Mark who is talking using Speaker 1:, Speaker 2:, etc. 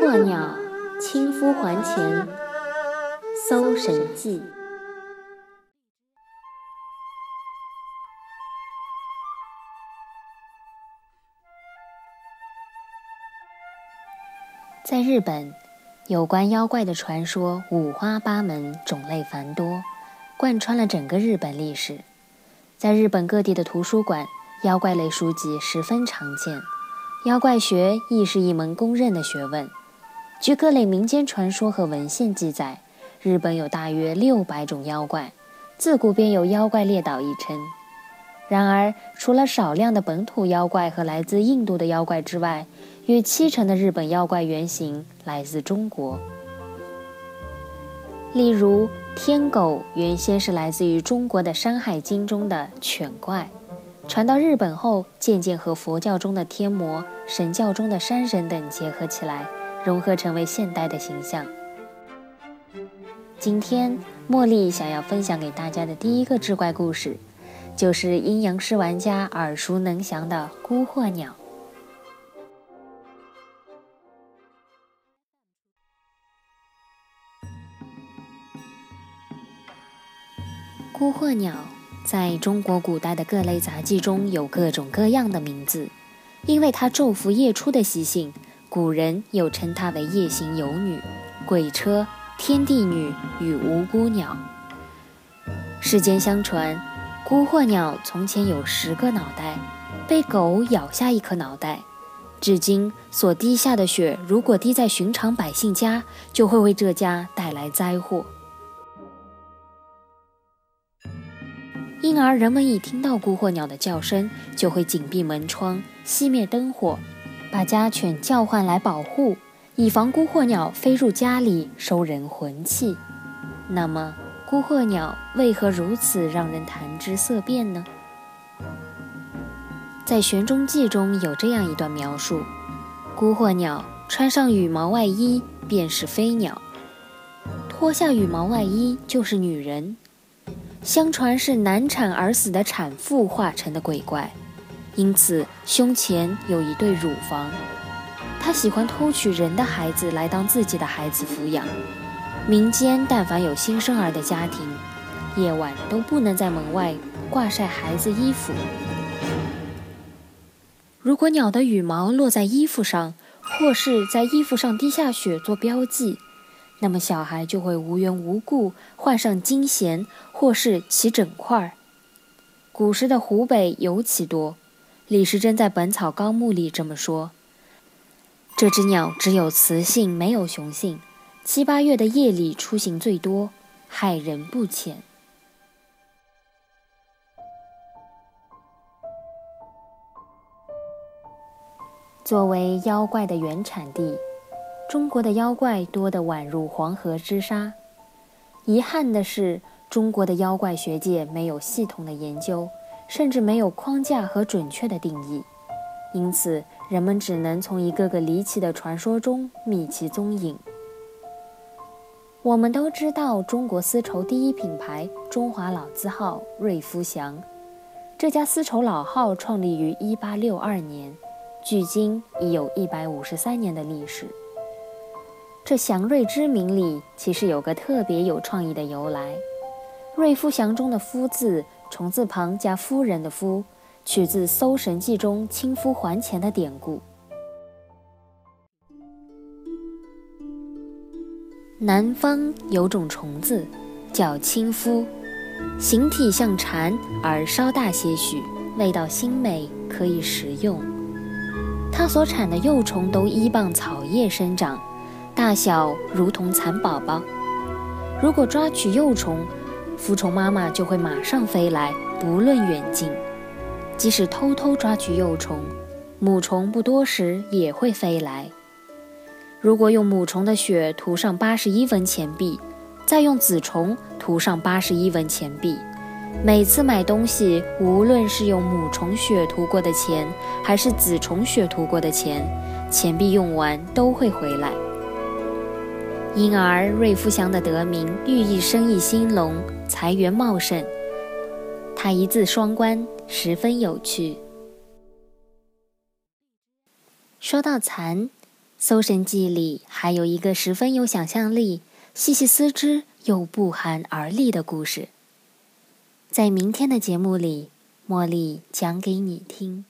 Speaker 1: 鹤鸟，亲夫还钱，《搜神记》。在日本，有关妖怪的传说五花八门，种类繁多，贯穿了整个日本历史。在日本各地的图书馆，妖怪类书籍十分常见。妖怪学亦是一门公认的学问。据各类民间传说和文献记载，日本有大约六百种妖怪，自古便有“妖怪列岛”一称。然而，除了少量的本土妖怪和来自印度的妖怪之外，约七成的日本妖怪原型来自中国。例如，天狗原先是来自于中国的《山海经》中的犬怪。传到日本后，渐渐和佛教中的天魔、神教中的山神等结合起来，融合成为现代的形象。今天，茉莉想要分享给大家的第一个志怪故事，就是阴阳师玩家耳熟能详的孤鹤鸟。孤鹤鸟。在中国古代的各类杂技中有各种各样的名字，因为它昼伏夜出的习性，古人又称它为夜行游女、鬼车、天地女与无辜鸟。世间相传，孤鹤鸟从前有十个脑袋，被狗咬下一颗脑袋，至今所滴下的血，如果滴在寻常百姓家，就会为这家带来灾祸。因而，人们一听到孤鹤鸟的叫声，就会紧闭门窗、熄灭灯火，把家犬叫唤来保护，以防孤鹤鸟飞入家里收人魂气。那么，孤鹤鸟为何如此让人谈之色变呢？在《玄中记》中有这样一段描述：孤鹤鸟穿上羽毛外衣便是飞鸟，脱下羽毛外衣就是女人。相传是难产而死的产妇化成的鬼怪，因此胸前有一对乳房。他喜欢偷取人的孩子来当自己的孩子抚养。民间但凡有新生儿的家庭，夜晚都不能在门外挂晒孩子衣服。如果鸟的羽毛落在衣服上，或是在衣服上滴下血做标记。那么小孩就会无缘无故患上惊痫，或是起疹块儿。古时的湖北尤其多。李时珍在《本草纲目》里这么说：这只鸟只有雌性，没有雄性，七八月的夜里出行最多，害人不浅。作为妖怪的原产地。中国的妖怪多得宛如黄河之沙。遗憾的是，中国的妖怪学界没有系统的研究，甚至没有框架和准确的定义，因此人们只能从一个个离奇的传说中觅其踪影。我们都知道，中国丝绸第一品牌中华老字号瑞福祥，这家丝绸老号创立于1862年，距今已有一百五十三年的历史。这祥瑞之名里，其实有个特别有创意的由来。瑞夫祥中的“夫”字，虫字旁加夫人的“夫”，取自《搜神记》中亲夫还钱的典故。南方有种虫子叫亲夫，形体像蝉，而稍大些许，味道腥美，可以食用。它所产的幼虫都依傍草叶生长。大小如同蚕宝宝。如果抓取幼虫，孵虫妈妈就会马上飞来，不论远近。即使偷偷抓取幼虫，母虫不多时也会飞来。如果用母虫的血涂上八十一文钱币，再用子虫涂上八十一文钱币，每次买东西，无论是用母虫血涂过的钱，还是子虫血涂过的钱，钱币用完都会回来。因而，瑞福祥的得名寓意生意兴隆、财源茂盛。它一字双关，十分有趣。说到蚕，搜神记》里还有一个十分有想象力、细细思之又不寒而栗的故事，在明天的节目里，茉莉讲给你听。